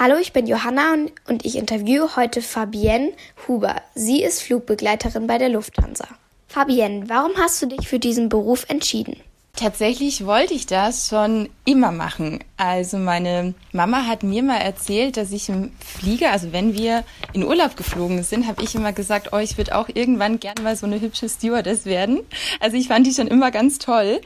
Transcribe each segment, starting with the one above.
Hallo, ich bin Johanna und ich interviewe heute Fabienne Huber. Sie ist Flugbegleiterin bei der Lufthansa. Fabienne, warum hast du dich für diesen Beruf entschieden? Tatsächlich wollte ich das schon immer machen. Also meine Mama hat mir mal erzählt, dass ich im Flieger, also wenn wir in Urlaub geflogen sind, habe ich immer gesagt, oh, ich würde auch irgendwann gerne mal so eine hübsche Stewardess werden. Also ich fand die schon immer ganz toll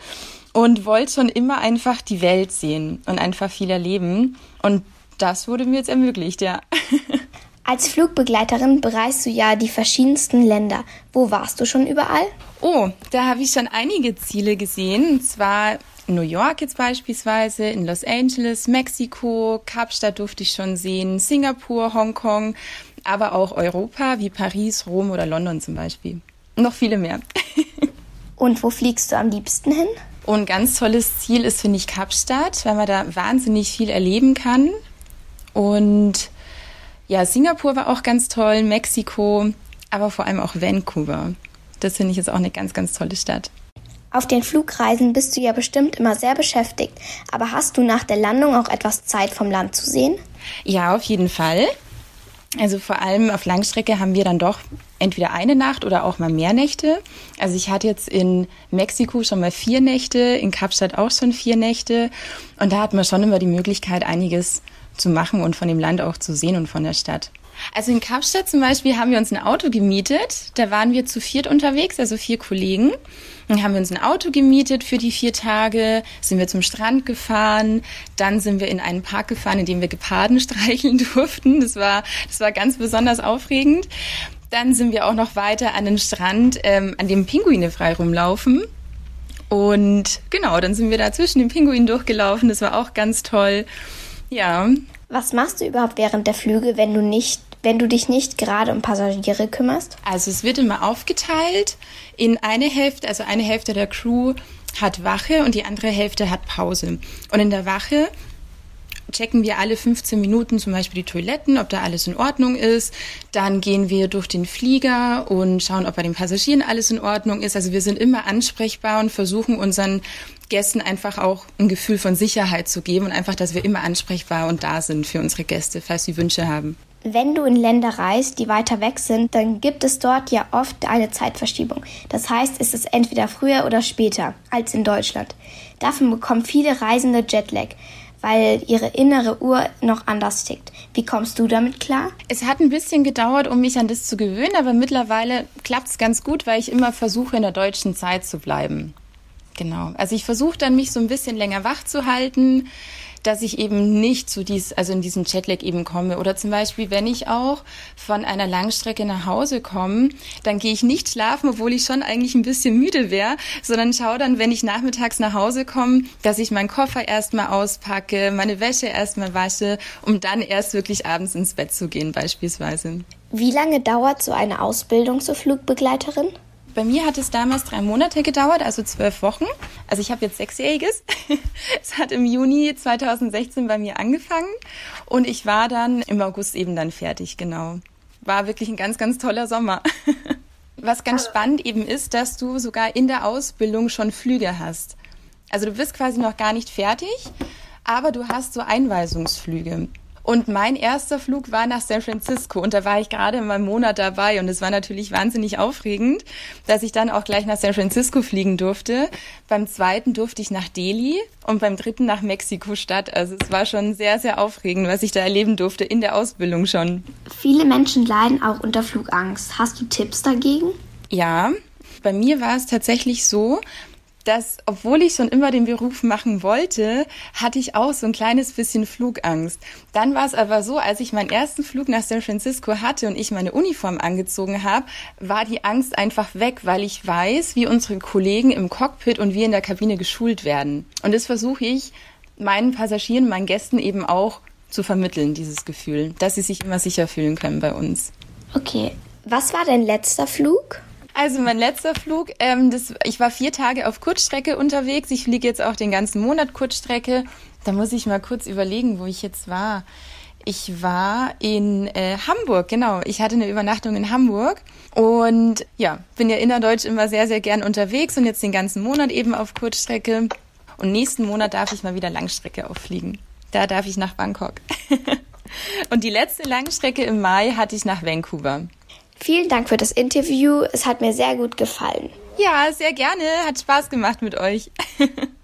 und wollte schon immer einfach die Welt sehen und einfach viel erleben. Und das wurde mir jetzt ermöglicht, ja. Als Flugbegleiterin bereist du ja die verschiedensten Länder. Wo warst du schon überall? Oh, da habe ich schon einige Ziele gesehen. Und zwar New York jetzt beispielsweise, in Los Angeles, Mexiko, Kapstadt durfte ich schon sehen, Singapur, Hongkong, aber auch Europa wie Paris, Rom oder London zum Beispiel. Noch viele mehr. Und wo fliegst du am liebsten hin? Und ein ganz tolles Ziel ist, finde ich, Kapstadt, weil man da wahnsinnig viel erleben kann. Und ja, Singapur war auch ganz toll, Mexiko, aber vor allem auch Vancouver. Das finde ich jetzt auch eine ganz, ganz tolle Stadt. Auf den Flugreisen bist du ja bestimmt immer sehr beschäftigt, aber hast du nach der Landung auch etwas Zeit vom Land zu sehen? Ja, auf jeden Fall. Also vor allem auf Langstrecke haben wir dann doch entweder eine Nacht oder auch mal mehr Nächte. Also ich hatte jetzt in Mexiko schon mal vier Nächte, in Kapstadt auch schon vier Nächte. Und da hat man schon immer die Möglichkeit, einiges zu machen und von dem Land auch zu sehen und von der Stadt. Also in Kapstadt zum Beispiel haben wir uns ein Auto gemietet. Da waren wir zu viert unterwegs, also vier Kollegen. Dann haben wir uns ein Auto gemietet für die vier Tage, sind wir zum Strand gefahren, dann sind wir in einen Park gefahren, in dem wir Geparden streicheln durften. Das war, das war ganz besonders aufregend. Dann sind wir auch noch weiter an den Strand, ähm, an dem Pinguine frei rumlaufen. Und genau, dann sind wir da zwischen den Pinguinen durchgelaufen. Das war auch ganz toll. Ja. Was machst du überhaupt während der Flüge, wenn du nicht wenn du dich nicht gerade um Passagiere kümmerst? Also es wird immer aufgeteilt in eine Hälfte, also eine Hälfte der Crew hat Wache und die andere Hälfte hat Pause. Und in der Wache checken wir alle 15 Minuten zum Beispiel die Toiletten, ob da alles in Ordnung ist. Dann gehen wir durch den Flieger und schauen, ob bei den Passagieren alles in Ordnung ist. Also wir sind immer ansprechbar und versuchen unseren Gästen einfach auch ein Gefühl von Sicherheit zu geben und einfach, dass wir immer ansprechbar und da sind für unsere Gäste, falls sie Wünsche haben. Wenn du in Länder reist, die weiter weg sind, dann gibt es dort ja oft eine Zeitverschiebung. Das heißt, es ist entweder früher oder später als in Deutschland. Dafür bekommen viele Reisende Jetlag weil ihre innere Uhr noch anders tickt. Wie kommst du damit klar? Es hat ein bisschen gedauert, um mich an das zu gewöhnen, aber mittlerweile klappt es ganz gut, weil ich immer versuche, in der deutschen Zeit zu bleiben. Genau. Also ich versuche dann, mich so ein bisschen länger wach zu halten dass ich eben nicht zu dies, also in diesen Jetlag eben komme. Oder zum Beispiel, wenn ich auch von einer Langstrecke nach Hause komme, dann gehe ich nicht schlafen, obwohl ich schon eigentlich ein bisschen müde wäre, sondern schaue dann, wenn ich nachmittags nach Hause komme, dass ich meinen Koffer erstmal auspacke, meine Wäsche erstmal wasche, um dann erst wirklich abends ins Bett zu gehen beispielsweise. Wie lange dauert so eine Ausbildung zur Flugbegleiterin? Bei mir hat es damals drei Monate gedauert, also zwölf Wochen. Also ich habe jetzt sechsjähriges. es hat im Juni 2016 bei mir angefangen und ich war dann im August eben dann fertig, genau. War wirklich ein ganz, ganz toller Sommer. Was ganz spannend eben ist, dass du sogar in der Ausbildung schon Flüge hast. Also du bist quasi noch gar nicht fertig, aber du hast so Einweisungsflüge. Und mein erster Flug war nach San Francisco und da war ich gerade in meinem Monat dabei und es war natürlich wahnsinnig aufregend, dass ich dann auch gleich nach San Francisco fliegen durfte. Beim zweiten durfte ich nach Delhi und beim dritten nach Mexiko-Stadt. Also es war schon sehr, sehr aufregend, was ich da erleben durfte in der Ausbildung schon. Viele Menschen leiden auch unter Flugangst. Hast du Tipps dagegen? Ja, bei mir war es tatsächlich so, dass, obwohl ich schon immer den Beruf machen wollte, hatte ich auch so ein kleines bisschen Flugangst. Dann war es aber so, als ich meinen ersten Flug nach San Francisco hatte und ich meine Uniform angezogen habe, war die Angst einfach weg, weil ich weiß, wie unsere Kollegen im Cockpit und wir in der Kabine geschult werden. Und das versuche ich meinen Passagieren, meinen Gästen eben auch zu vermitteln, dieses Gefühl, dass sie sich immer sicher fühlen können bei uns. Okay. Was war dein letzter Flug? Also mein letzter Flug, ähm, das, ich war vier Tage auf Kurzstrecke unterwegs. Ich fliege jetzt auch den ganzen Monat Kurzstrecke. Da muss ich mal kurz überlegen, wo ich jetzt war. Ich war in äh, Hamburg, genau. Ich hatte eine Übernachtung in Hamburg und ja, bin ja innerdeutsch immer sehr, sehr gern unterwegs und jetzt den ganzen Monat eben auf Kurzstrecke. Und nächsten Monat darf ich mal wieder Langstrecke auffliegen. Da darf ich nach Bangkok. Und die letzte Langstrecke im Mai hatte ich nach Vancouver. Vielen Dank für das Interview. Es hat mir sehr gut gefallen. Ja, sehr gerne. Hat Spaß gemacht mit euch.